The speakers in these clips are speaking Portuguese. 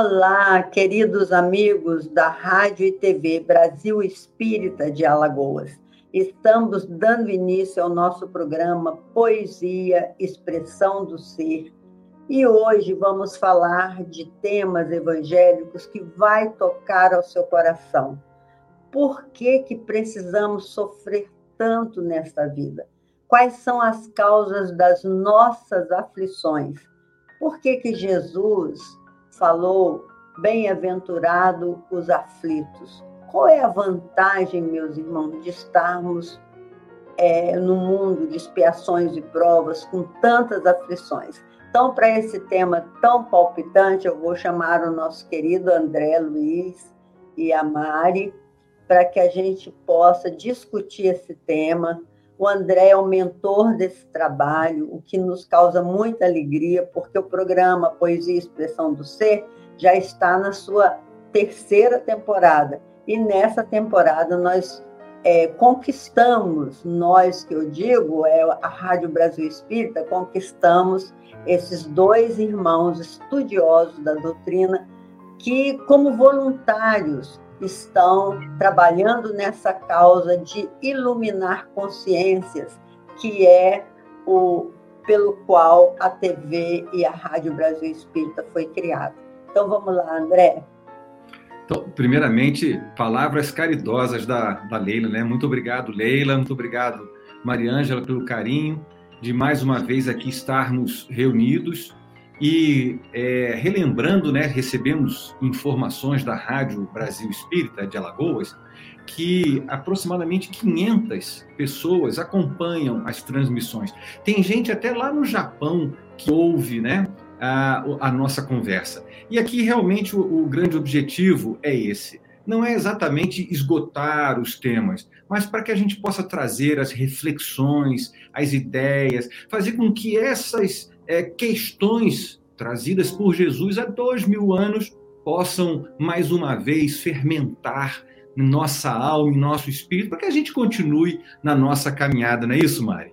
Olá, queridos amigos da Rádio e TV Brasil Espírita de Alagoas. Estamos dando início ao nosso programa Poesia, Expressão do Ser. E hoje vamos falar de temas evangélicos que vai tocar ao seu coração. Por que que precisamos sofrer tanto nesta vida? Quais são as causas das nossas aflições? Por que que Jesus falou, bem-aventurado os aflitos. Qual é a vantagem, meus irmãos, de estarmos é, no mundo de expiações e provas com tantas aflições? Então, para esse tema tão palpitante, eu vou chamar o nosso querido André Luiz e a Mari para que a gente possa discutir esse tema. O André é o mentor desse trabalho, o que nos causa muita alegria, porque o programa Poesia e Expressão do Ser já está na sua terceira temporada. E nessa temporada nós é, conquistamos, nós que eu digo, é a Rádio Brasil Espírita, conquistamos esses dois irmãos estudiosos da doutrina que, como voluntários, estão trabalhando nessa causa de iluminar consciências, que é o pelo qual a TV e a Rádio Brasil Espírita foi criada. Então vamos lá, André. Então, primeiramente, palavras caridosas da, da Leila, né? Muito obrigado, Leila, muito obrigado, Mariângela, pelo carinho de mais uma vez aqui estarmos reunidos e é, relembrando, né, recebemos informações da Rádio Brasil Espírita de Alagoas que aproximadamente 500 pessoas acompanham as transmissões. Tem gente até lá no Japão que ouve, né, a, a nossa conversa. E aqui realmente o, o grande objetivo é esse. Não é exatamente esgotar os temas, mas para que a gente possa trazer as reflexões, as ideias, fazer com que essas é, questões trazidas por Jesus há dois mil anos possam mais uma vez fermentar nossa alma, em nosso espírito, para que a gente continue na nossa caminhada, não é isso, Mari?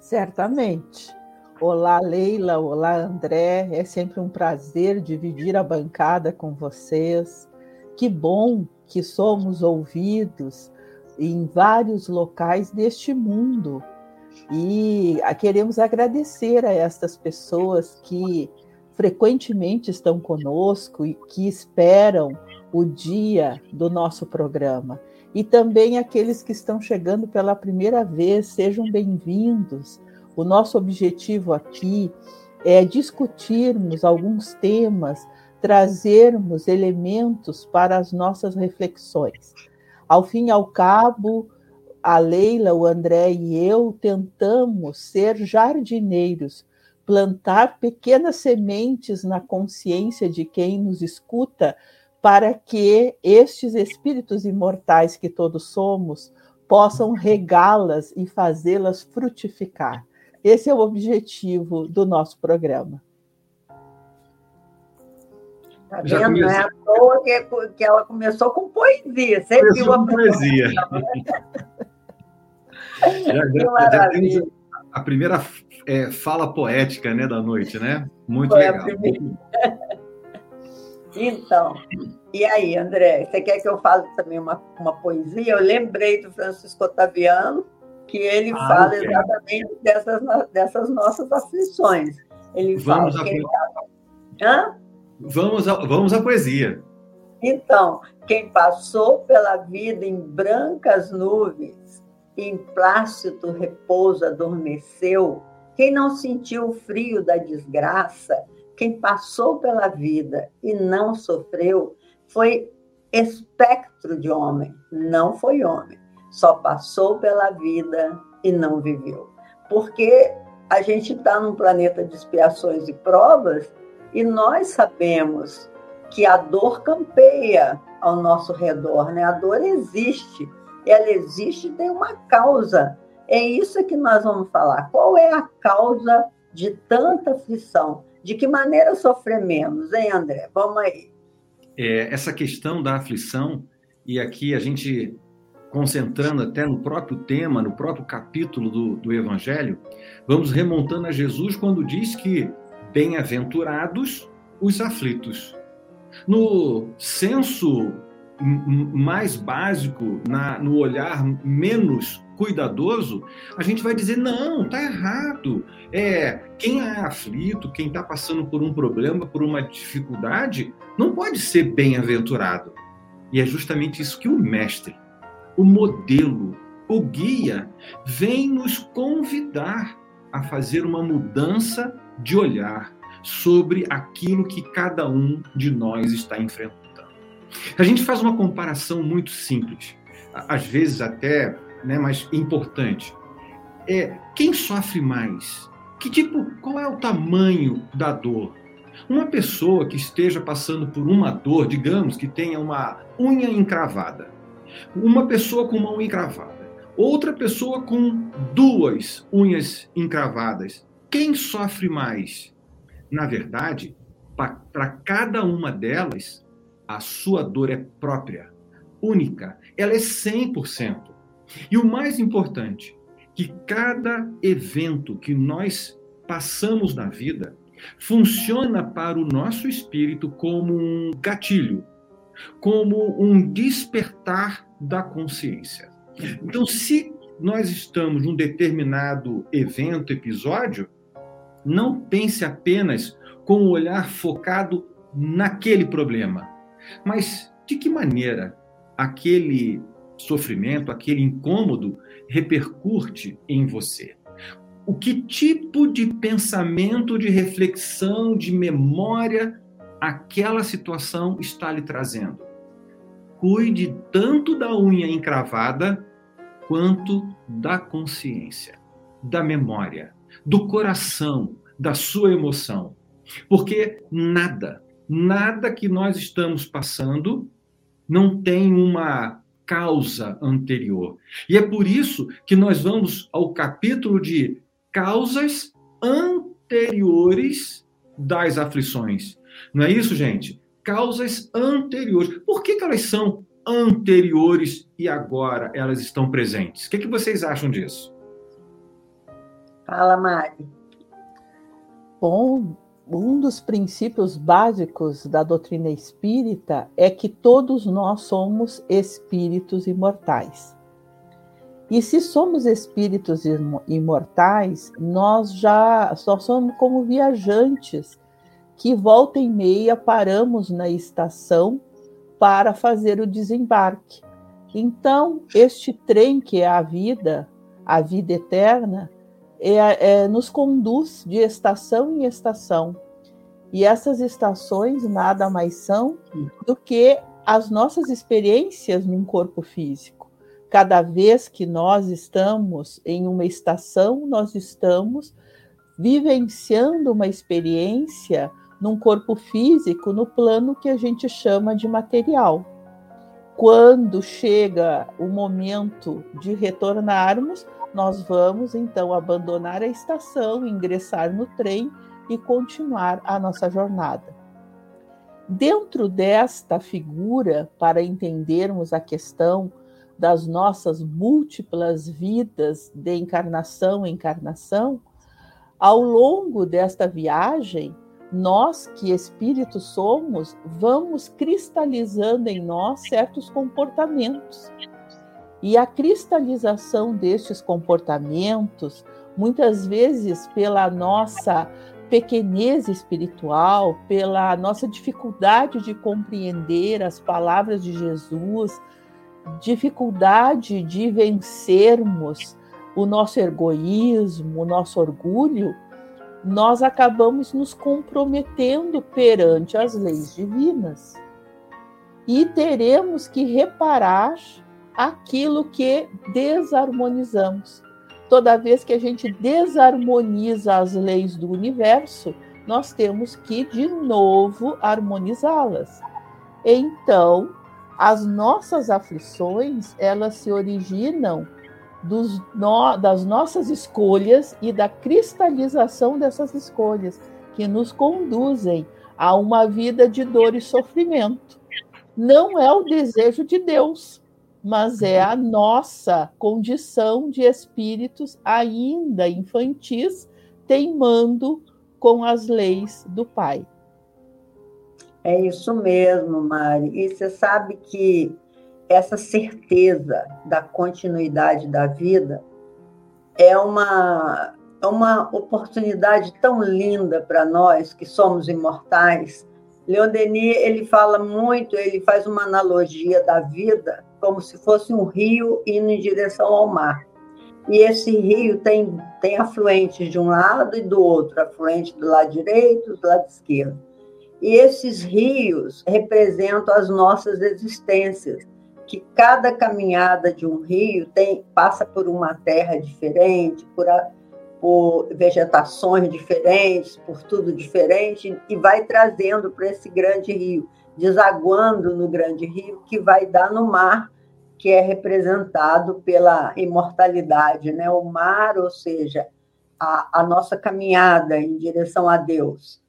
Certamente. Olá, Leila. Olá, André. É sempre um prazer dividir a bancada com vocês. Que bom que somos ouvidos em vários locais deste mundo. E queremos agradecer a estas pessoas que frequentemente estão conosco e que esperam o dia do nosso programa. E também aqueles que estão chegando pela primeira vez, sejam bem-vindos. O nosso objetivo aqui é discutirmos alguns temas, trazermos elementos para as nossas reflexões. Ao fim e ao cabo, a Leila, o André e eu tentamos ser jardineiros, plantar pequenas sementes na consciência de quem nos escuta, para que estes espíritos imortais que todos somos possam regá-las e fazê-las frutificar. Esse é o objetivo do nosso programa. Tá vendo? Não é à toa que, que ela começou com poesia. Você começou viu a poesia. já, já temos a primeira é, fala poética né, da noite, né? Muito Foi legal. Então, e aí, André, você quer que eu fale também uma, uma poesia? Eu lembrei do Francisco Otaviano, que ele ah, fala exatamente dessas, dessas nossas aflições. Ele vamos fala. Que Hã? Vamos, a, vamos à poesia. Então, quem passou pela vida em brancas nuvens, em plácido repouso adormeceu, quem não sentiu o frio da desgraça, quem passou pela vida e não sofreu, foi espectro de homem, não foi homem só passou pela vida e não viveu. Porque a gente está num planeta de expiações e provas e nós sabemos que a dor campeia ao nosso redor, né? A dor existe, ela existe e tem uma causa. É isso que nós vamos falar. Qual é a causa de tanta aflição? De que maneira sofrer menos, hein, André? Vamos aí. É, essa questão da aflição, e aqui a gente concentrando até no próprio tema, no próprio capítulo do, do Evangelho, vamos remontando a Jesus quando diz que bem-aventurados os aflitos. No senso mais básico, na, no olhar menos cuidadoso, a gente vai dizer: não, tá errado. É, quem é aflito, quem está passando por um problema, por uma dificuldade, não pode ser bem-aventurado. E é justamente isso que o mestre, o modelo, o guia, vem nos convidar a fazer uma mudança de olhar sobre aquilo que cada um de nós está enfrentando. A gente faz uma comparação muito simples, às vezes até, né, mas importante. É quem sofre mais? Que tipo, qual é o tamanho da dor? Uma pessoa que esteja passando por uma dor, digamos que tenha uma unha encravada, uma pessoa com uma unha encravada, outra pessoa com duas unhas encravadas, quem sofre mais? Na verdade, para cada uma delas, a sua dor é própria, única, ela é 100%. E o mais importante, que cada evento que nós passamos na vida funciona para o nosso espírito como um gatilho, como um despertar da consciência. Então, se nós estamos num determinado evento, episódio, não pense apenas com o olhar focado naquele problema, mas de que maneira aquele sofrimento, aquele incômodo repercute em você? O que tipo de pensamento, de reflexão, de memória aquela situação está lhe trazendo? Cuide tanto da unha encravada quanto da consciência, da memória, do coração, da sua emoção. Porque nada, nada que nós estamos passando não tem uma causa anterior. E é por isso que nós vamos ao capítulo de causas anteriores das aflições. Não é isso, gente? Causas anteriores. Por que, que elas são anteriores e agora elas estão presentes? O que, que vocês acham disso? Fala, Mari. Bom, um dos princípios básicos da doutrina espírita é que todos nós somos espíritos imortais. E se somos espíritos imortais, nós já só somos como viajantes que volta e meia paramos na estação para fazer o desembarque. Então, este trem que é a vida, a vida eterna, é, é, nos conduz de estação em estação. E essas estações nada mais são do que as nossas experiências num corpo físico. Cada vez que nós estamos em uma estação, nós estamos vivenciando uma experiência num corpo físico, no plano que a gente chama de material. Quando chega o momento de retornarmos, nós vamos então abandonar a estação, ingressar no trem e continuar a nossa jornada. Dentro desta figura, para entendermos a questão das nossas múltiplas vidas de encarnação em encarnação, ao longo desta viagem, nós que espíritos somos, vamos cristalizando em nós certos comportamentos e a cristalização destes comportamentos, muitas vezes pela nossa pequenez espiritual, pela nossa dificuldade de compreender as palavras de Jesus, dificuldade de vencermos o nosso egoísmo, o nosso orgulho, nós acabamos nos comprometendo perante as leis divinas. E teremos que reparar aquilo que desarmonizamos. Toda vez que a gente desarmoniza as leis do universo, nós temos que de novo harmonizá-las. Então, as nossas aflições, elas se originam dos, no, das nossas escolhas e da cristalização dessas escolhas, que nos conduzem a uma vida de dor e sofrimento. Não é o desejo de Deus, mas é a nossa condição de espíritos ainda infantis teimando com as leis do Pai. É isso mesmo, Mari. E você sabe que essa certeza da continuidade da vida é uma, é uma oportunidade tão linda para nós que somos imortais. Leon Denis, ele fala muito, ele faz uma analogia da vida como se fosse um rio indo em direção ao mar. E esse rio tem, tem afluentes de um lado e do outro, afluente do lado direito do lado esquerdo. E esses rios representam as nossas existências, que cada caminhada de um rio tem passa por uma terra diferente, por, a, por vegetações diferentes, por tudo diferente, e vai trazendo para esse grande rio, desaguando no grande rio, que vai dar no mar, que é representado pela imortalidade, né? O mar, ou seja, a, a nossa caminhada em direção a Deus.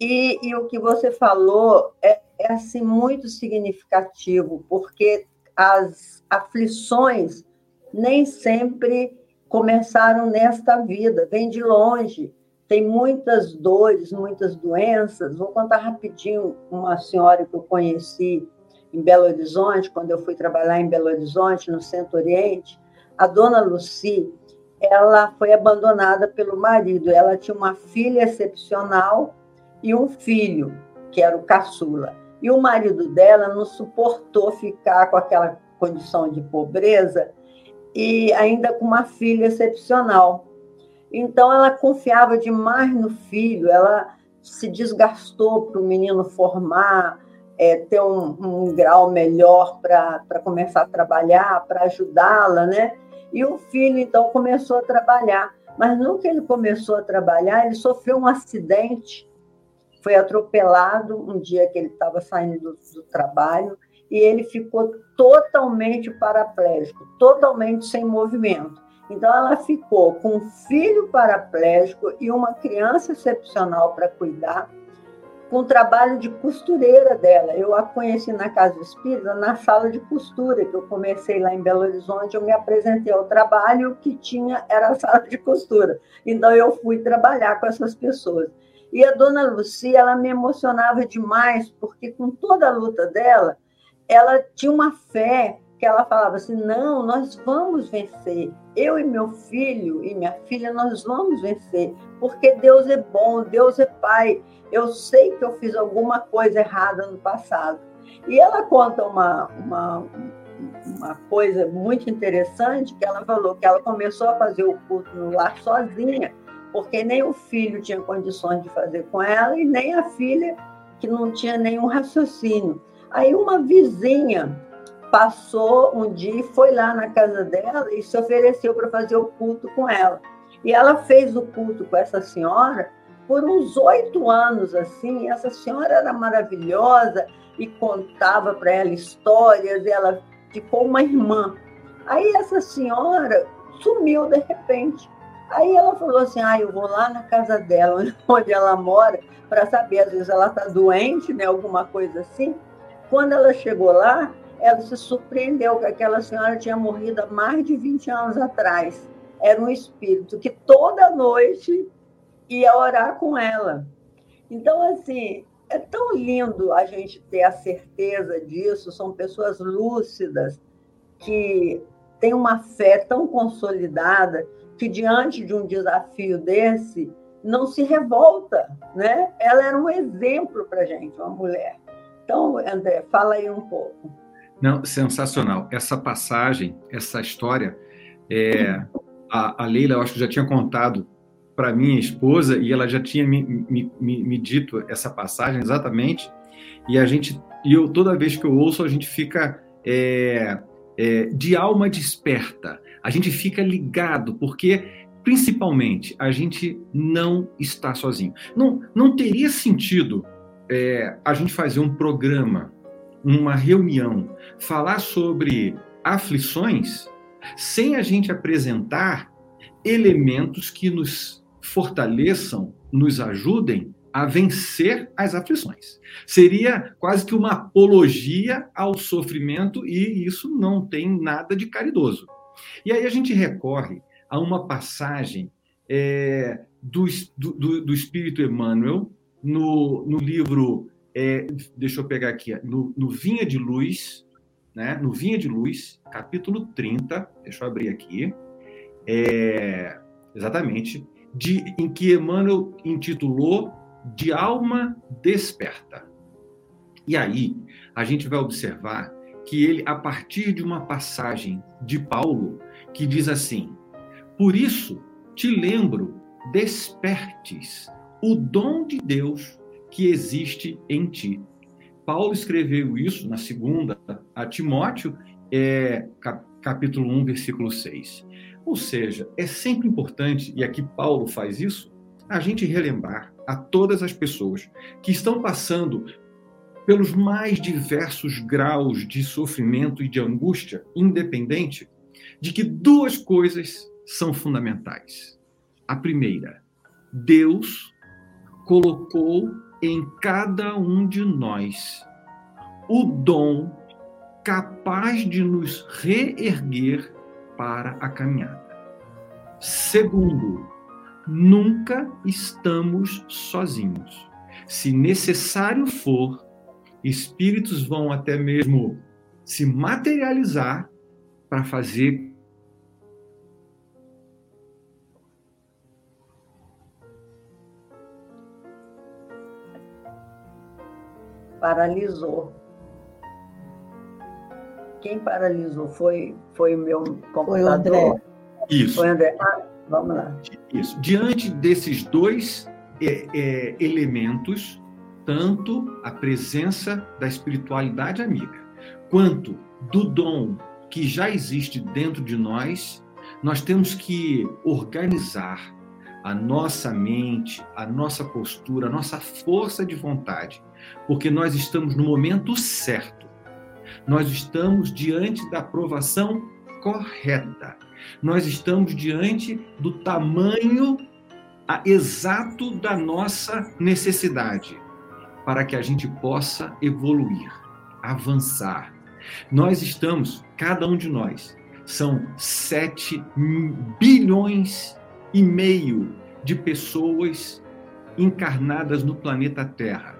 E, e o que você falou é, é assim muito significativo, porque as aflições nem sempre começaram nesta vida, vem de longe. Tem muitas dores, muitas doenças. Vou contar rapidinho uma senhora que eu conheci em Belo Horizonte, quando eu fui trabalhar em Belo Horizonte, no Centro-Oriente. A dona Luci, ela foi abandonada pelo marido. Ela tinha uma filha excepcional e um filho, que era o caçula. E o marido dela não suportou ficar com aquela condição de pobreza e ainda com uma filha excepcional. Então ela confiava demais no filho, ela se desgastou para o menino formar, é, ter um, um, grau melhor para começar a trabalhar, para ajudá-la, né? E o filho então começou a trabalhar, mas no que ele começou a trabalhar, ele sofreu um acidente foi atropelado um dia que ele estava saindo do, do, trabalho e ele ficou totalmente paraplégico, totalmente sem movimento. Então, ela ficou com um filho paraplégico e uma criança excepcional para cuidar, com o trabalho de costureira dela. Eu a conheci na Casa Espírita, na sala de costura, que eu comecei lá em Belo Horizonte, eu me apresentei ao trabalho, que tinha era a sala de costura. Então, eu fui trabalhar com essas pessoas. E a dona Lucia, ela me emocionava demais, porque com toda a luta dela, ela tinha uma fé que ela falava assim: não, nós vamos vencer. Eu e meu filho e minha filha, nós vamos vencer, porque Deus é bom, Deus é Pai. Eu sei que eu fiz alguma coisa errada no passado. E ela conta uma, uma, uma coisa muito interessante, que ela falou que ela começou a fazer o culto no lar sozinha, porque nem o filho tinha condições de fazer com ela e nem a filha que não tinha nenhum raciocínio. Aí uma vizinha passou um dia e foi lá na casa dela e se ofereceu para fazer o culto com ela. E ela fez o culto com essa senhora por uns oito anos assim. Essa senhora era maravilhosa e contava para ela histórias. Ela ficou uma irmã. Aí essa senhora sumiu de repente. Aí ela falou assim: ah, eu vou lá na casa dela, onde ela mora, para saber, às vezes ela está doente, né, alguma coisa assim. Quando ela chegou lá, ela se surpreendeu que aquela senhora tinha morrido há mais de 20 anos atrás. Era um espírito que toda noite ia orar com ela. Então, assim, é tão lindo a gente ter a certeza disso. São pessoas lúcidas que têm uma fé tão consolidada que diante de um desafio desse não se revolta, né? Ela era um exemplo para gente, uma mulher. Então, André, fala aí um pouco. Não, sensacional. Essa passagem, essa história, é, a, a Leila, eu acho que já tinha contado para minha esposa e ela já tinha me, me, me, me, dito essa passagem exatamente. E a gente, e eu toda vez que eu ouço, a gente fica é, é, de alma desperta a gente fica ligado, porque principalmente a gente não está sozinho. Não, não teria sentido é, a gente fazer um programa, uma reunião, falar sobre aflições sem a gente apresentar elementos que nos fortaleçam, nos ajudem a vencer as aflições. Seria quase que uma apologia ao sofrimento e isso não tem nada de caridoso. E aí a gente recorre a uma passagem é, do, do, do, Espírito Emmanuel no, no livro é, deixa eu pegar aqui, no, no Vinha de Luz, né? no Vinha de Luz, capítulo 30, deixa eu abrir aqui, é, exatamente, de, em que Emmanuel intitulou De Alma Desperta. E aí, a gente vai observar que ele, a partir de uma passagem de Paulo, que diz assim: Por isso te lembro, despertes o dom de Deus que existe em ti. Paulo escreveu isso na segunda a Timóteo, é, capítulo 1, versículo 6. Ou seja, é sempre importante, e aqui Paulo faz isso, a gente relembrar a todas as pessoas que estão passando pelos mais diversos graus de sofrimento e de angústia, independente, de que duas coisas são fundamentais. A primeira, Deus colocou em cada um de nós o dom capaz de nos reerguer para a caminhada. Segundo, nunca estamos sozinhos. Se necessário for, espíritos vão até mesmo se materializar para fazer paralisou. Quem paralisou foi, foi o meu computador. Foi o André. Isso. Foi o André. Ah, vamos lá. Isso. Diante desses dois é, é, elementos, tanto a presença da espiritualidade amiga, quanto do dom que já existe dentro de nós, nós temos que organizar a nossa mente, a nossa postura, a nossa força de vontade, porque nós estamos no momento certo. Nós estamos diante da aprovação correta. Nós estamos diante do tamanho exato da nossa necessidade para que a gente possa evoluir, avançar. Nós estamos, cada um de nós, são 7 bilhões e meio de pessoas encarnadas no planeta Terra.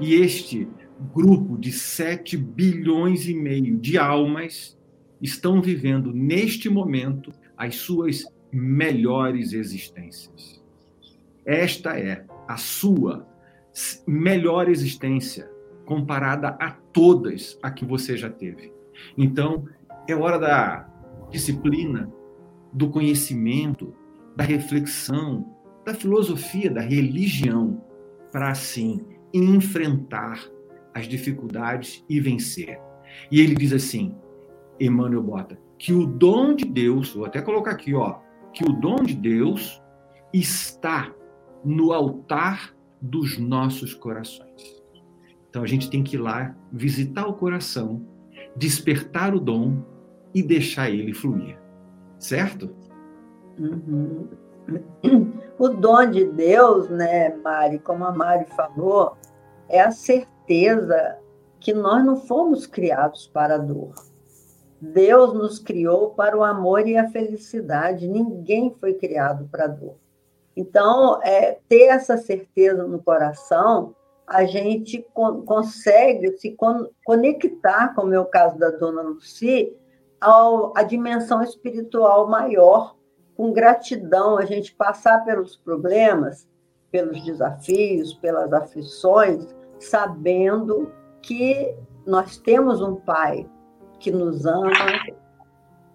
E este grupo de 7 bilhões e meio de almas estão vivendo neste momento as suas melhores existências. Esta é a sua melhor existência comparada a todas a que você já teve. Então, é hora da disciplina, do conhecimento, da reflexão, da filosofia, da religião, para assim enfrentar as dificuldades e vencer. E ele diz assim, Emmanuel Bota, que o dom de Deus, vou até colocar aqui, ó, que o dom de Deus está no altar dos nossos corações. Então a gente tem que ir lá visitar o coração, despertar o dom e deixar ele fluir. Certo? Uhum. O dom de Deus, né, Mari, como a Mari falou, é a certeza que nós não fomos criados para a dor. Deus nos criou para o amor e a felicidade. Ninguém foi criado para a dor. Então, é, ter essa certeza no coração, a gente con consegue se con conectar, como é o caso da dona Lucy, ao, à dimensão espiritual maior com gratidão, a gente passar pelos problemas, pelos desafios, pelas aflições, sabendo que nós temos um Pai que nos ama,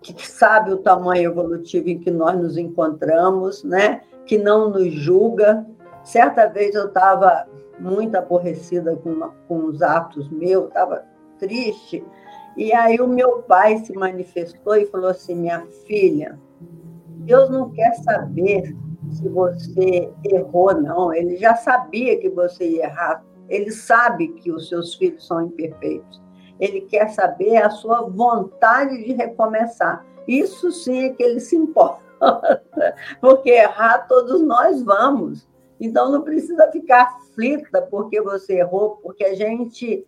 que sabe o tamanho evolutivo em que nós nos encontramos, né? que não nos julga. Certa vez eu estava muito aborrecida com, uma, com os atos meus, estava triste, e aí o meu pai se manifestou e falou assim: minha filha, Deus não quer saber se você errou, não. Ele já sabia que você ia errar. Ele sabe que os seus filhos são imperfeitos. Ele quer saber a sua vontade de recomeçar. Isso sim é que ele se importa. Porque errar todos nós vamos. Então não precisa ficar aflita porque você errou, porque a gente,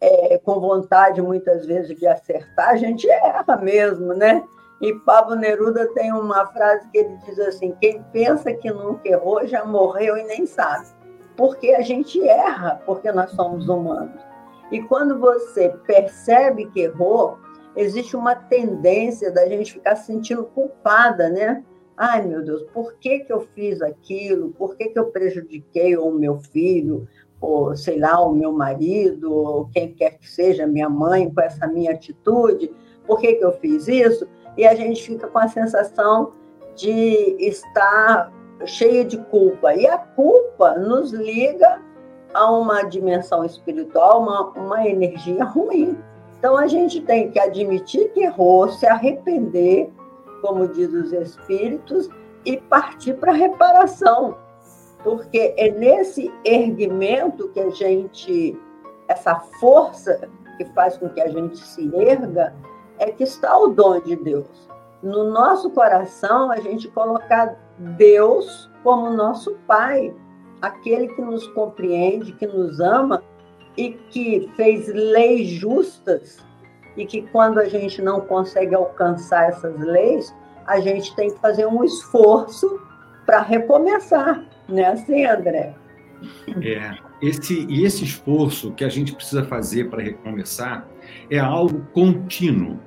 é, com vontade muitas vezes de acertar, a gente erra mesmo, né? E Pablo Neruda tem uma frase que ele diz assim: quem pensa que nunca errou já morreu e nem sabe. Porque a gente erra, porque nós somos humanos. E quando você percebe que errou, existe uma tendência da gente ficar se sentindo culpada, né? Ai, meu Deus, por que, que eu fiz aquilo? Por que, que eu prejudiquei o meu filho? Ou, sei lá, o meu marido, ou quem quer que seja, minha mãe, com essa minha atitude? Por que, que eu fiz isso? E a gente fica com a sensação de estar cheia de culpa. E a culpa nos liga a uma dimensão espiritual, uma, uma energia ruim. Então a gente tem que admitir que errou, se arrepender, como diz os espíritos, e partir para a reparação. Porque é nesse erguimento que a gente, essa força que faz com que a gente se erga, é que está o dom de Deus. No nosso coração, a gente colocar Deus como nosso Pai, aquele que nos compreende, que nos ama e que fez leis justas e que quando a gente não consegue alcançar essas leis, a gente tem que fazer um esforço para recomeçar, não é assim, André? É, esse, e esse esforço que a gente precisa fazer para recomeçar é algo contínuo.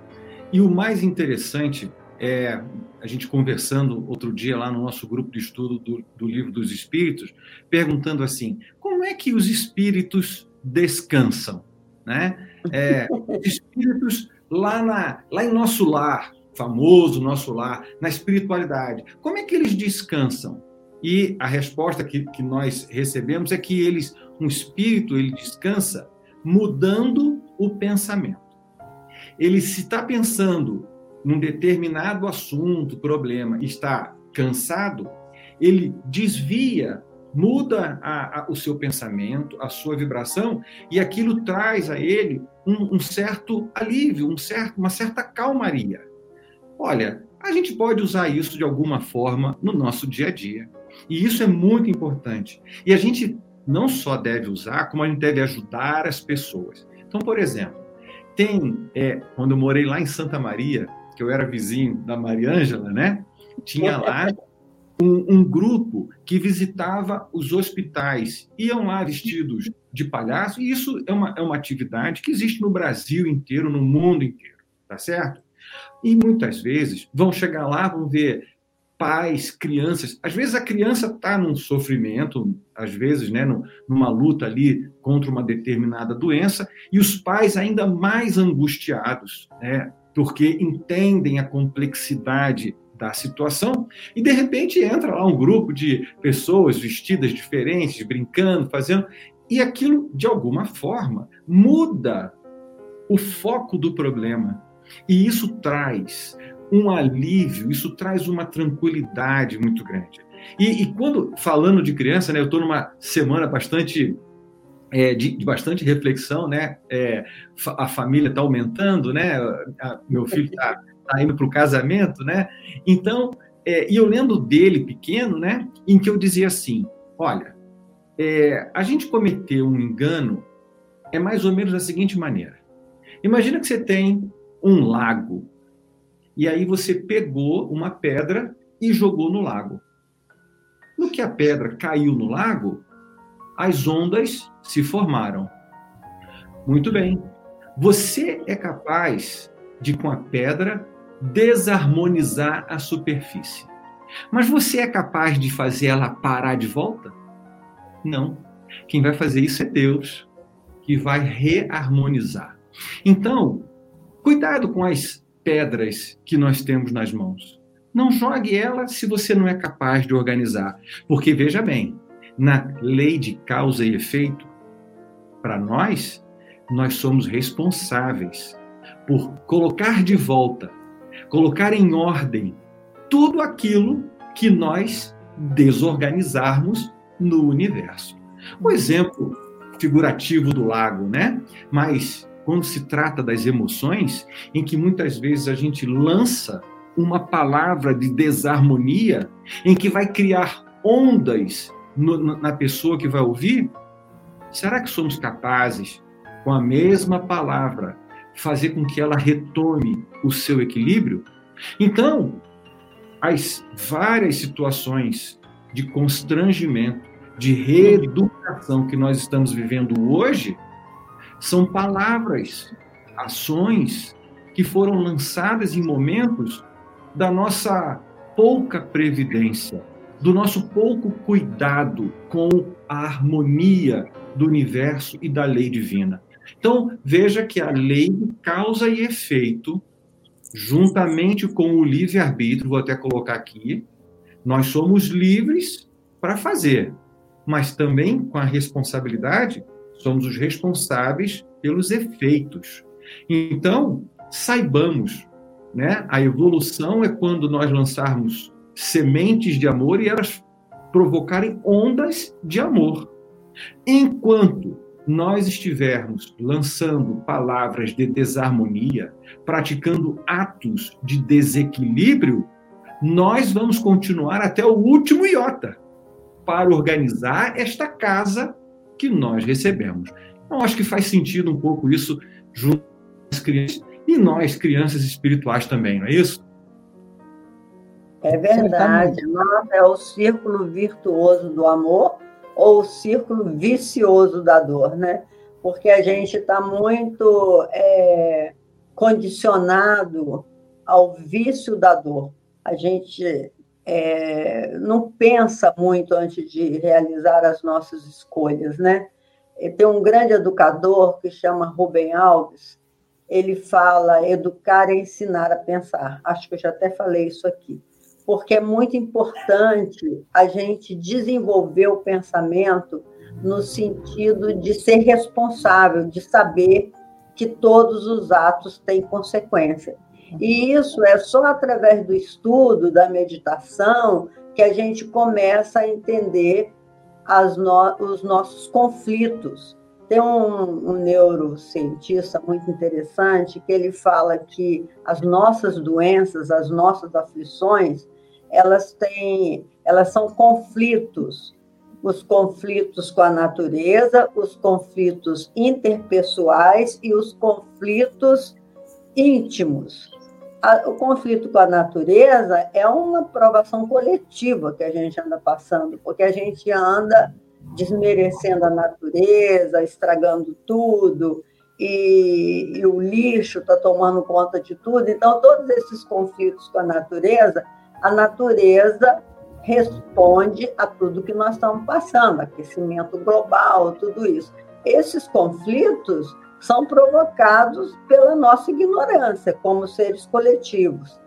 E o mais interessante é a gente conversando outro dia lá no nosso grupo de estudo do, do livro dos Espíritos, perguntando assim: como é que os espíritos descansam? Né? É, os espíritos lá, na, lá em nosso lar, famoso nosso lar, na espiritualidade, como é que eles descansam? E a resposta que, que nós recebemos é que eles, um espírito, ele descansa mudando o pensamento. Ele se está pensando num determinado assunto, problema, está cansado, ele desvia, muda a, a, o seu pensamento, a sua vibração, e aquilo traz a ele um, um certo alívio, um certo, uma certa calmaria. Olha, a gente pode usar isso de alguma forma no nosso dia a dia. E isso é muito importante. E a gente não só deve usar, como a gente deve ajudar as pessoas. Então, por exemplo, tem, é, quando eu morei lá em Santa Maria, que eu era vizinho da Mariângela, né? Tinha lá um, um, grupo que visitava os hospitais, iam lá vestidos de palhaço, e isso é uma, é uma atividade que existe no Brasil inteiro, no mundo inteiro, tá certo? E muitas vezes vão chegar lá, vão ver pais, crianças. Às vezes a criança está num sofrimento, às vezes, né, numa luta ali contra uma determinada doença, e os pais ainda mais angustiados, né? Porque entendem a complexidade da situação, e de repente entra lá um grupo de pessoas vestidas diferentes, brincando, fazendo, e aquilo, de alguma forma, muda o foco do problema. E isso traz um alívio, isso traz uma tranquilidade muito grande. E, e quando, falando de criança, né, eu estou numa semana bastante é, de, de, bastante reflexão, né? É, a família está aumentando, né? A, meu filho está tá indo para o casamento, né? Então, é, e eu lendo dele pequeno, né? Em que eu dizia assim: olha, é, a gente cometeu um engano é mais ou menos da seguinte maneira. Imagina que você tem um lago e aí você pegou uma pedra e jogou no lago. No que a pedra caiu no lago, as ondas se formaram. Muito bem. Você é capaz de, com a pedra, desarmonizar a superfície. Mas você é capaz de fazer ela parar de volta? Não. Quem vai fazer isso é Deus, que vai reharmonizar. Então, cuidado com as pedras que nós temos nas mãos. Não jogue ela se você não é capaz de organizar. Porque, veja bem, na lei de causa e efeito, para nós, nós somos responsáveis por colocar de volta, colocar em ordem tudo aquilo que nós desorganizarmos no universo. O exemplo figurativo do lago, né? Mas quando se trata das emoções, em que muitas vezes a gente lança uma palavra de desarmonia, em que vai criar ondas no, na pessoa que vai ouvir? Será que somos capazes, com a mesma palavra, fazer com que ela retome o seu equilíbrio? Então, as várias situações de constrangimento, de reeducação que nós estamos vivendo hoje são palavras, ações que foram lançadas em momentos da nossa pouca previdência, do nosso pouco cuidado com a harmonia do universo e da lei divina. Então, veja que a lei causa e efeito, juntamente com o livre-arbítrio, vou até colocar aqui, nós somos livres para fazer, mas também com a responsabilidade, somos os responsáveis pelos efeitos. Então, saibamos, né? A evolução é quando nós lançarmos sementes de amor e elas provocarem ondas de amor. Enquanto nós estivermos lançando palavras de desarmonia, praticando atos de desequilíbrio, nós vamos continuar até o último iota para organizar esta casa que nós recebemos. Então, acho que faz sentido um pouco isso junto às crianças e nós, crianças espirituais também, não é isso? É verdade. Nossa, é o círculo virtuoso do amor ou o círculo vicioso da dor, né? Porque a gente está muito é, condicionado ao vício da dor. A gente é, não pensa muito antes de realizar as nossas escolhas, né? E tem um grande educador que chama Rubem Alves. Ele fala educar é ensinar a pensar. Acho que eu já até falei isso aqui porque é muito importante a gente desenvolver o pensamento no sentido de ser responsável, de saber que todos os atos têm consequência. E isso é só através do estudo, da meditação, que a gente começa a entender no, os nossos conflitos. Tem um, um neurocientista muito interessante que ele fala que as nossas doenças, as nossas aflições, elas têm, elas são conflitos, os conflitos com a natureza, os conflitos interpessoais e os conflitos íntimos. O conflito com a natureza é uma provação coletiva que a gente anda passando, porque a gente anda desmerecendo a natureza, estragando tudo, e, e o lixo está tomando conta de tudo. Então, todos esses conflitos com a natureza a natureza responde a tudo que nós estamos passando, aquecimento global, tudo isso. Esses conflitos são provocados pela nossa ignorância como seres coletivos.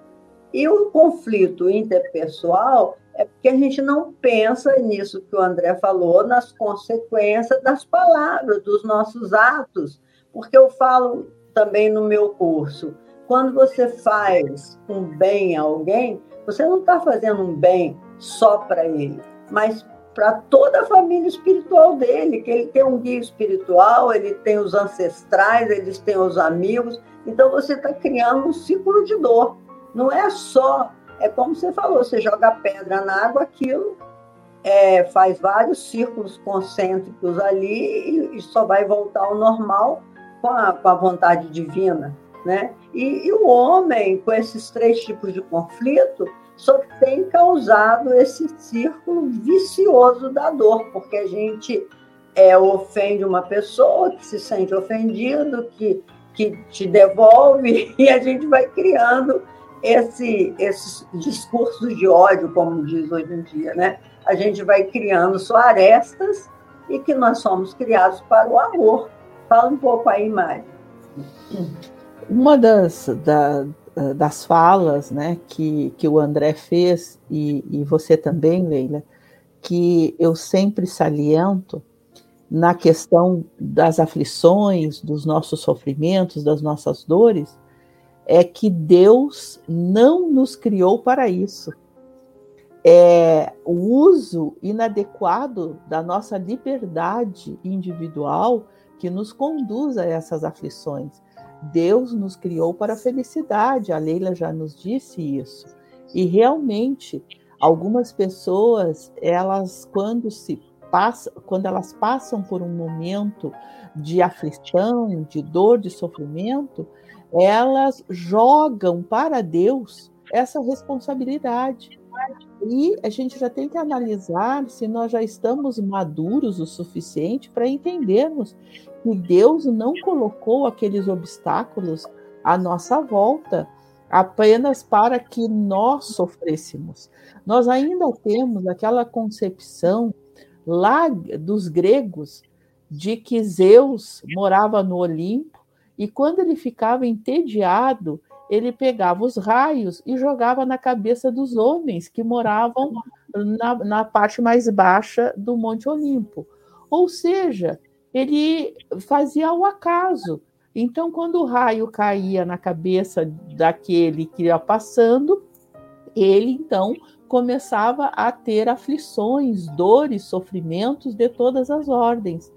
E o conflito interpessoal é porque a gente não pensa nisso que o André falou, nas consequências das palavras, dos nossos atos. Porque eu falo também no meu curso, quando você faz um bem a alguém, você não está fazendo um bem só para ele, mas para toda a família espiritual dele, que ele tem um guia espiritual, ele tem os ancestrais, eles têm os amigos. Então você está criando um ciclo de dor. Não é só, é como você falou, você joga pedra na água, aquilo é, faz vários círculos concêntricos ali e, e, só vai voltar ao normal com a, com a vontade divina. Né? E, e o homem, com esses três tipos de conflito, só tem causado esse círculo vicioso da dor, porque a gente é, ofende uma pessoa que se sente ofendido, que, que te devolve, e a gente vai criando esse, esses discursos de ódio, como diz hoje em dia, né? A gente vai criando só arestas e que nós somos criados para o amor. Fala um pouco aí, Mari. Uma das, da, das falas né, que, que o André fez, e, e você também, Leila, que eu sempre saliento na questão das aflições, dos nossos sofrimentos, das nossas dores, é que Deus não nos criou para isso. É o uso inadequado da nossa liberdade individual que nos conduz a essas aflições. Deus nos criou para a felicidade, a Leila já nos disse isso. E realmente, algumas pessoas, elas quando se passa, quando elas passam por um momento de aflição, de dor, de sofrimento, elas jogam para Deus essa responsabilidade. Aí a gente já tem que analisar se nós já estamos maduros o suficiente para entendermos que Deus não colocou aqueles obstáculos à nossa volta apenas para que nós sofrêssemos. Nós ainda temos aquela concepção lá dos gregos de que Zeus morava no Olimpo e quando ele ficava entediado, ele pegava os raios e jogava na cabeça dos homens que moravam na, na parte mais baixa do Monte Olimpo. Ou seja, ele fazia o acaso. Então, quando o raio caía na cabeça daquele que ia passando, ele então começava a ter aflições, dores, sofrimentos de todas as ordens.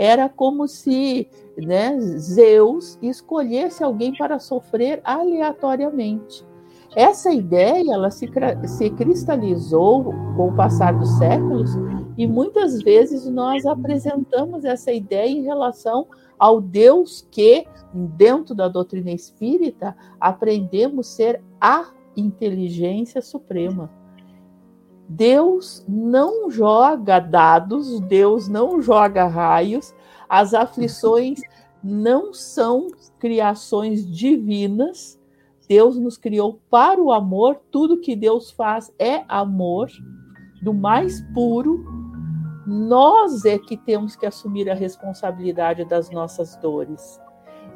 Era como se né, Zeus escolhesse alguém para sofrer aleatoriamente. Essa ideia ela se, se cristalizou com o passar dos séculos e muitas vezes nós apresentamos essa ideia em relação ao Deus que, dentro da doutrina espírita, aprendemos ser a inteligência suprema. Deus não joga dados, Deus não joga raios, as aflições não são criações divinas. Deus nos criou para o amor, tudo que Deus faz é amor, do mais puro. Nós é que temos que assumir a responsabilidade das nossas dores.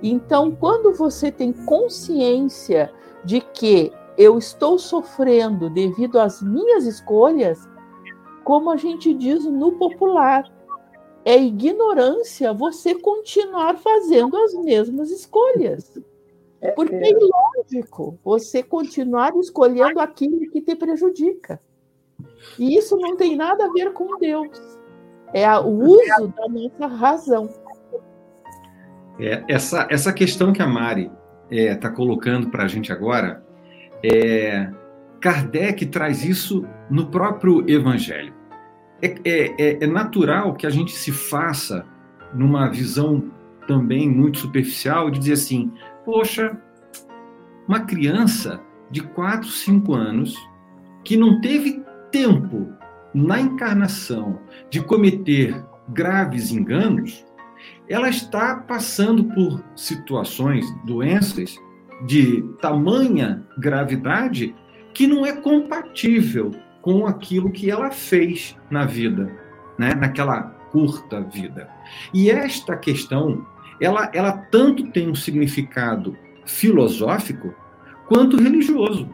Então, quando você tem consciência de que eu estou sofrendo devido às minhas escolhas, como a gente diz no popular, é ignorância você continuar fazendo as mesmas escolhas. É Porque é ilógico você continuar escolhendo aquilo que te prejudica. E isso não tem nada a ver com Deus. É o uso da nossa razão. É, essa, essa questão que a Mari está é, tá colocando para a gente agora é, Kardec traz isso no próprio Evangelho. É, é, é, é natural que a gente se faça numa visão também muito superficial de dizer assim: poxa, uma criança de 4, 5 anos que não teve tempo na encarnação de cometer graves enganos, ela está passando por situações, doenças de tamanha gravidade que não é compatível com aquilo que ela fez na vida, né? naquela curta vida. E esta questão, ela, ela tanto tem um significado filosófico quanto religioso.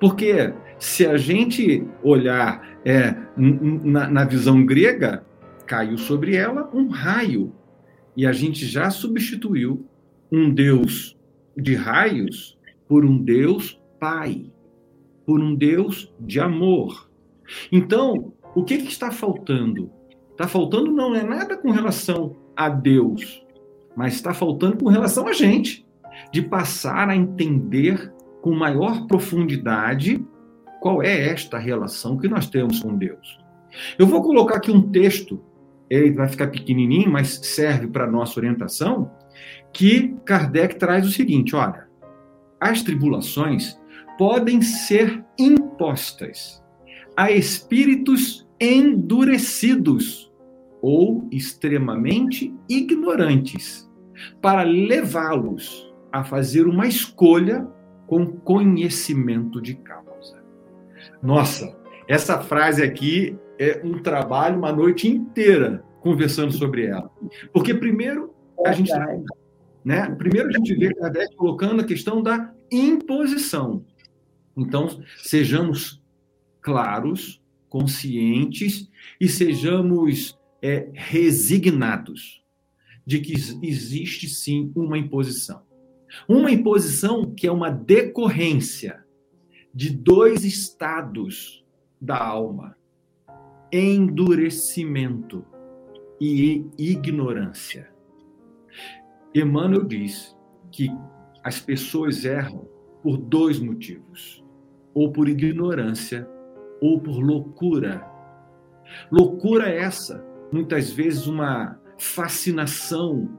Porque se a gente olhar é, na, na visão grega, caiu sobre ela um raio. E a gente já substituiu um Deus de raios por um Deus Pai, por um Deus de amor. Então, o que, que está faltando? Está faltando não é nada com relação a Deus, mas está faltando com relação a gente, de passar a entender com maior profundidade qual é esta relação que nós temos com Deus. Eu vou colocar aqui um texto, ele vai ficar pequenininho, mas serve para nossa orientação, que Kardec traz o seguinte: olha, as tribulações podem ser impostas a espíritos endurecidos ou extremamente ignorantes, para levá-los a fazer uma escolha com conhecimento de causa. Nossa, essa frase aqui é um trabalho, uma noite inteira conversando sobre ela. Porque, primeiro, a gente né? Primeiro a gente vê Kardec colocando a questão da imposição. Então, sejamos claros, conscientes e sejamos é, resignados de que existe sim uma imposição. Uma imposição que é uma decorrência de dois estados da alma: endurecimento e ignorância. Emmanuel diz que as pessoas erram por dois motivos: ou por ignorância, ou por loucura. Loucura é essa, muitas vezes uma fascinação,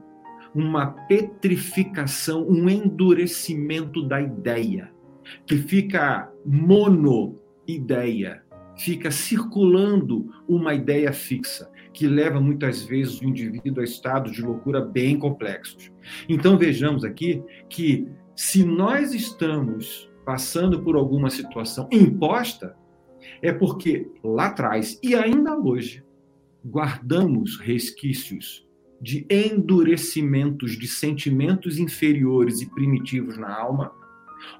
uma petrificação, um endurecimento da ideia, que fica mono ideia, fica circulando uma ideia fixa, que leva muitas vezes o indivíduo a estados de loucura bem complexos. Então vejamos aqui que se nós estamos passando por alguma situação imposta, é porque lá atrás e ainda hoje guardamos resquícios de endurecimentos de sentimentos inferiores e primitivos na alma,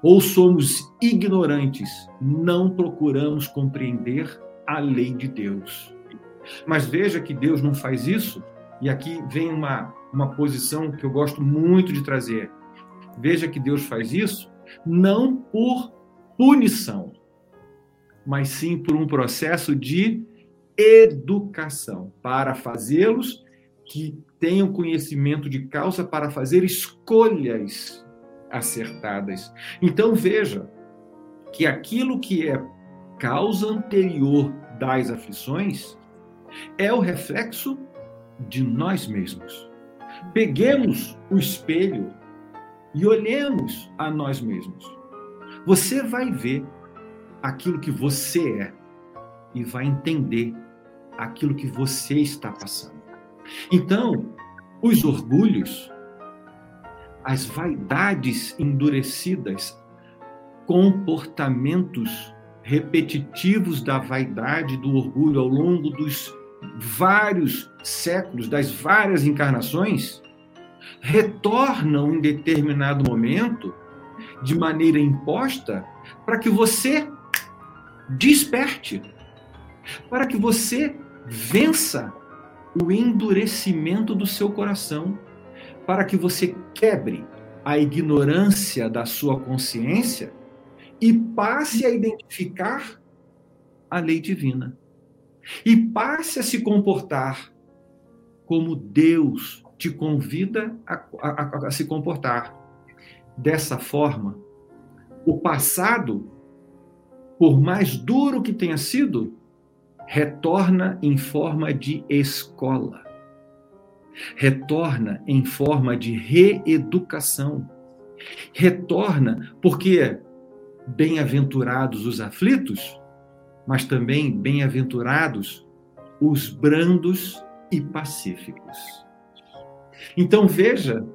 ou somos ignorantes, não procuramos compreender a lei de Deus. Mas veja que Deus não faz isso, e aqui vem uma, uma posição que eu gosto muito de trazer. Veja que Deus faz isso não por punição, mas sim por um processo de educação, para fazê-los que tenham conhecimento de causa para fazer escolhas acertadas. Então veja que aquilo que é causa anterior das aflições é o reflexo de nós mesmos. Peguemos o espelho e olhemos a nós mesmos. Você vai ver aquilo que você é e vai entender aquilo que você está passando. Então, os orgulhos, as vaidades endurecidas, comportamentos repetitivos da vaidade, do orgulho ao longo dos vários séculos, das várias encarnações, retornam em determinado momento, de maneira imposta, para que você desperte, para que você vença o endurecimento do seu coração, para que você quebre a ignorância da sua consciência e passe a identificar a lei divina. E passe a se comportar como Deus te convida a, a, a, se comportar. Dessa forma, o passado, por mais duro que tenha sido, retorna em forma de escola, retorna em forma de reeducação, retorna porque bem-aventurados os aflitos, mas também bem-aventurados os brandos e pacíficos. Então veja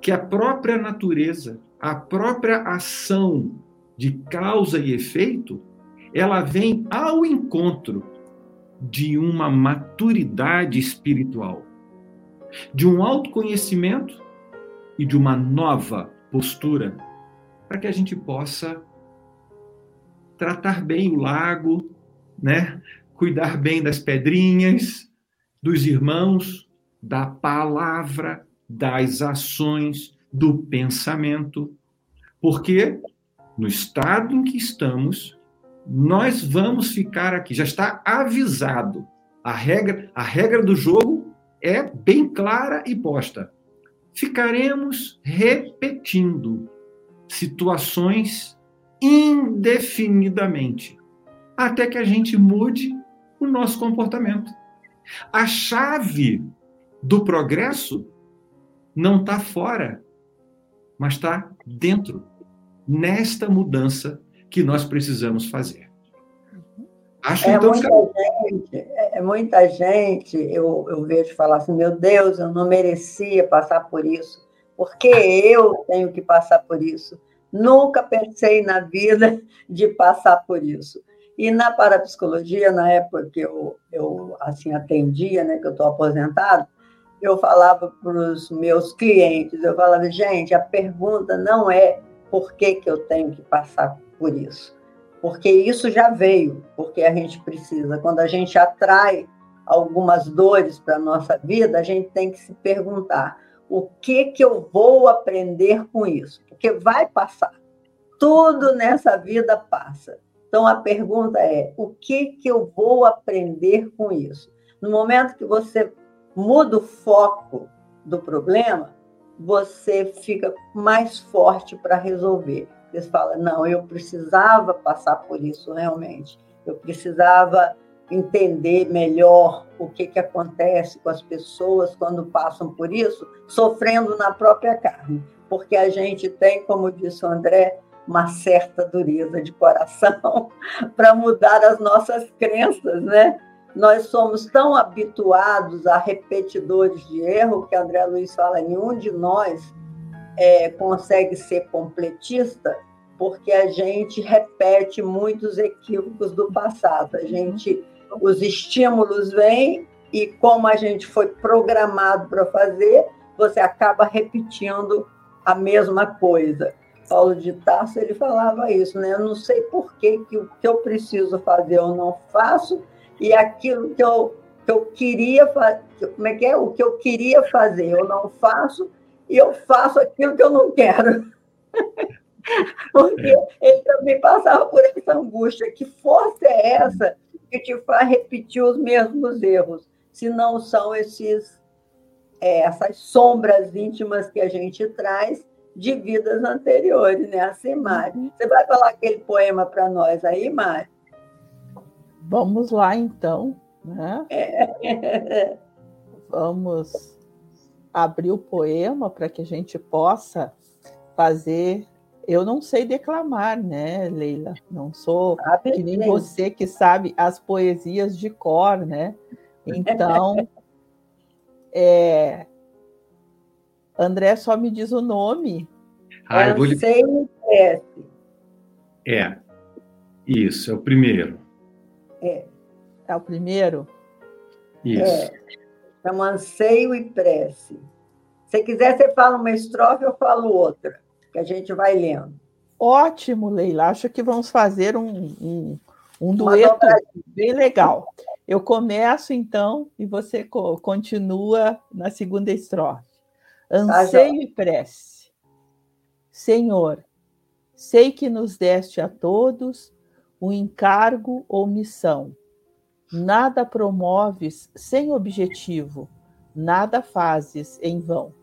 que a própria natureza, a própria ação de causa e efeito, ela vem ao encontro de uma maturidade espiritual, de um autoconhecimento e de uma nova postura, para que a gente possa tratar bem o lago, né? Cuidar bem das pedrinhas, dos irmãos, da palavra, das ações, do pensamento. Porque no estado em que estamos, nós vamos ficar aqui, já está avisado. A regra, a regra do jogo é bem clara e posta. Ficaremos repetindo situações indefinidamente, até que a gente mude o nosso comportamento. A chave do progresso não está fora, mas está dentro, nesta mudança que nós precisamos fazer. Acho é então muita que... gente, é, é muita gente, eu, eu vejo falar assim, meu Deus, eu não merecia passar por isso, porque eu tenho que passar por isso. Nunca pensei na vida de passar por isso. E na parapsicologia, na época que eu, eu assim atendia, né, que eu estou aposentado, eu falava para os meus clientes, eu falava, gente, a pergunta não é por que, que eu tenho que passar por isso. Porque isso já veio, porque a gente precisa. Quando a gente atrai algumas dores para a nossa vida, a gente tem que se perguntar: o que, que eu vou aprender com isso? Porque vai passar. Tudo nessa vida passa. Então a pergunta é: o que, que eu vou aprender com isso? No momento que você muda o foco do problema, você fica mais forte para resolver. Eles falam, não, eu precisava passar por isso realmente. Eu precisava entender melhor o que, que acontece com as pessoas quando passam por isso, sofrendo na própria carne. Porque a gente tem, como disse o André, uma certa dureza de coração para mudar as nossas crenças, né? Nós somos tão habituados a repetidores de erro que André Luiz fala, nenhum de nós é, consegue ser completista, porque a gente repete muitos equívocos do passado. A gente, os estímulos vêm e como a gente foi programado para fazer, você acaba repetindo a mesma coisa. Paulo de Tarso ele falava isso, né? Eu não sei por que, que o que eu preciso fazer eu não faço e aquilo que eu, que eu queria fazer, como é que é? O que eu queria fazer eu não faço e eu faço aquilo que eu não quero. Porque ele também passava por essa angústia. Que força é essa que te faz repetir os mesmos erros? Se não são esses, é, essas sombras íntimas que a gente traz de vidas anteriores, né? Assim, Mari. Uhum. Você vai falar aquele poema para nós aí, Mari? Vamos lá, então. Né? É. Vamos abrir o poema para que a gente possa fazer. Eu não sei declamar, né, Leila? Não sou ah, que nem você que sabe as poesias de cor, né? Então, é, André só me diz o nome. Ah, eu vou lhe... É. Isso, é o primeiro. É. É o primeiro? Isso. É. Chama anseio e prece. Se quiser, você fala uma estrofe, eu falo outra, que a gente vai lendo. Ótimo, Leila. Acho que vamos fazer um, um, um dueto bem legal. Eu começo, então, e você continua na segunda estrofe. Anseio e prece. Senhor, sei que nos deste a todos o encargo ou missão. Nada promoves sem objetivo, nada fazes em vão.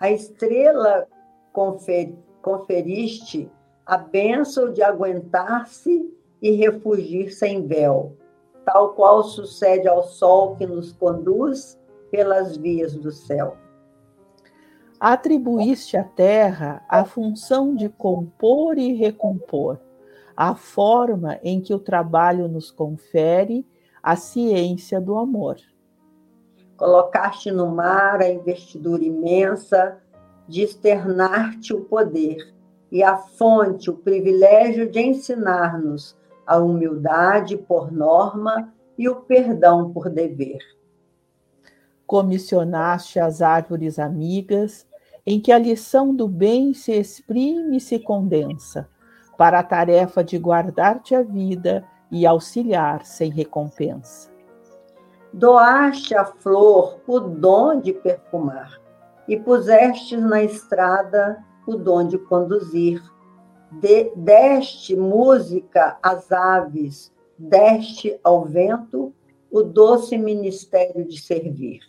A estrela confer, conferiste a bênção de aguentar-se e refugir sem véu, tal qual sucede ao sol que nos conduz pelas vias do céu atribuíste à terra a função de compor e recompor, a forma em que o trabalho nos confere a ciência do amor. Colocaste no mar a investidura imensa de externar-te o poder e a fonte, o privilégio de ensinar-nos a humildade por norma e o perdão por dever. Comissionaste as árvores amigas em que a lição do bem se exprime e se condensa, para a tarefa de guardar-te a vida e auxiliar sem recompensa. Doaste à flor o dom de perfumar, e puseste na estrada o dom de conduzir. De, deste música às aves, deste ao vento o doce ministério de servir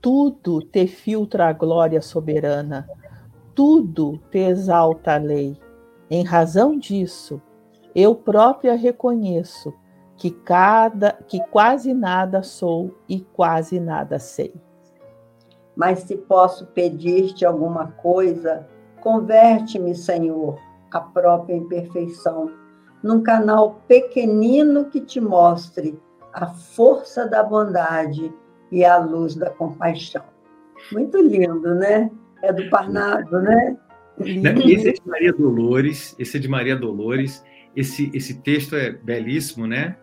tudo te filtra a glória soberana, tudo te exalta a lei. Em razão disso, eu própria reconheço que cada que quase nada sou e quase nada sei. Mas se posso pedir-te alguma coisa, converte-me, Senhor, a própria imperfeição, num canal pequenino que te mostre a força da bondade e a luz da compaixão. Muito lindo, né? É do Parnado, né? Esse é de Maria Dolores, esse é de Maria Dolores. Esse, esse texto é belíssimo, né?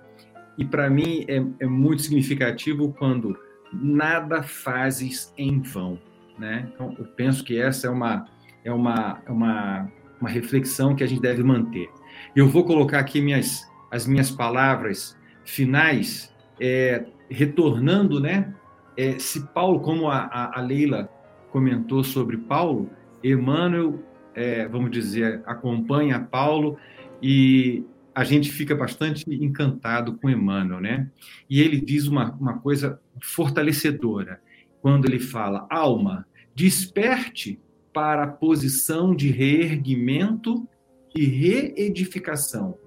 E para mim é, é, muito significativo quando nada fazes em vão, né? Então eu penso que essa é uma é uma, é uma, uma reflexão que a gente deve manter. Eu vou colocar aqui minhas as minhas palavras finais é, retornando, né? É, se Paulo, como a, a, Leila comentou sobre Paulo, Emmanuel, é, vamos dizer, acompanha Paulo e a gente fica bastante encantado com Emmanuel, né? E ele diz uma, uma coisa fortalecedora quando ele fala: alma, desperte para a posição de reerguimento e reedificação,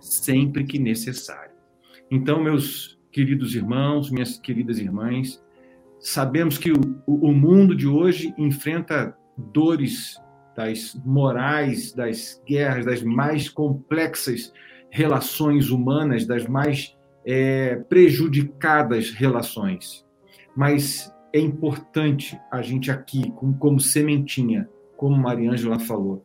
sempre que necessário. Então, meus queridos irmãos, minhas queridas irmãs, sabemos que o, o mundo de hoje enfrenta dores das morais, das guerras, das mais complexas relações humanas, das mais é, prejudicadas relações. Mas é importante a gente aqui, como, como sementinha, como Mariângela falou,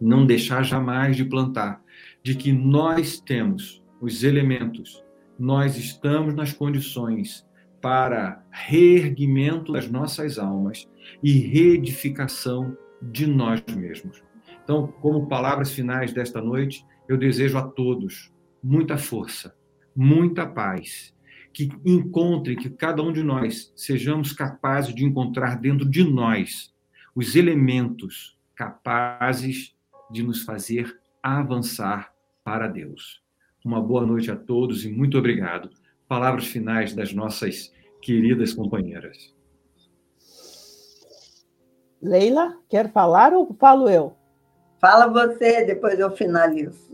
não deixar jamais de plantar, de que nós temos os elementos, nós estamos nas condições para reerguimento das nossas almas e reedificação de nós mesmos. Então, como palavras finais desta noite, eu desejo a todos muita força, muita paz, que encontrem, que cada um de nós sejamos capazes de encontrar dentro de nós os elementos capazes de nos fazer avançar para Deus. Uma boa noite a todos e muito obrigado. Palavras finais das nossas queridas companheiras. Leila, quer falar ou falo eu? Fala você, depois eu finalizo.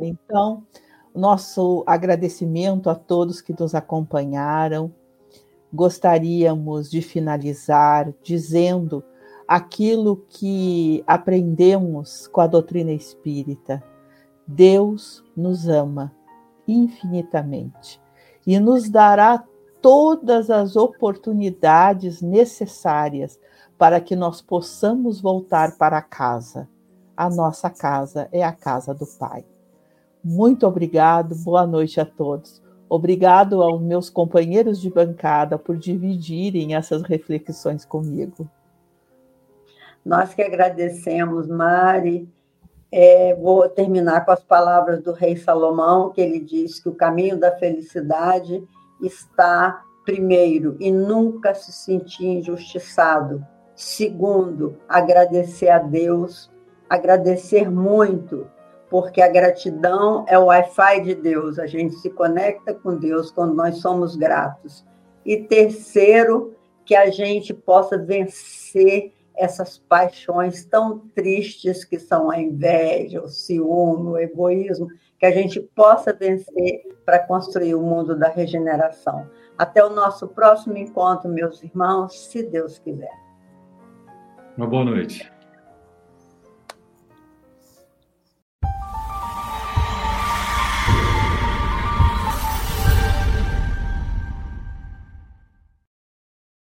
Então, nosso agradecimento a todos que nos acompanharam. Gostaríamos de finalizar dizendo aquilo que aprendemos com a doutrina espírita. Deus nos ama infinitamente e nos dará todas as oportunidades necessárias para que nós possamos voltar para casa. A nossa casa é a casa do Pai. Muito obrigado, boa noite a todos. Obrigado aos meus companheiros de bancada por dividirem essas reflexões comigo. Nós que agradecemos, Mari. É, vou terminar com as palavras do rei Salomão, que ele diz que o caminho da felicidade está, primeiro, e nunca se sentir injustiçado. Segundo, agradecer a Deus, agradecer muito, porque a gratidão é o Wi-Fi de Deus, a gente se conecta com Deus quando nós somos gratos. E terceiro, que a gente possa vencer essas paixões tão tristes que são a inveja, o ciúme, o egoísmo, que a gente possa vencer para construir o mundo da regeneração. Até o nosso próximo encontro, meus irmãos, se Deus quiser. Uma boa noite.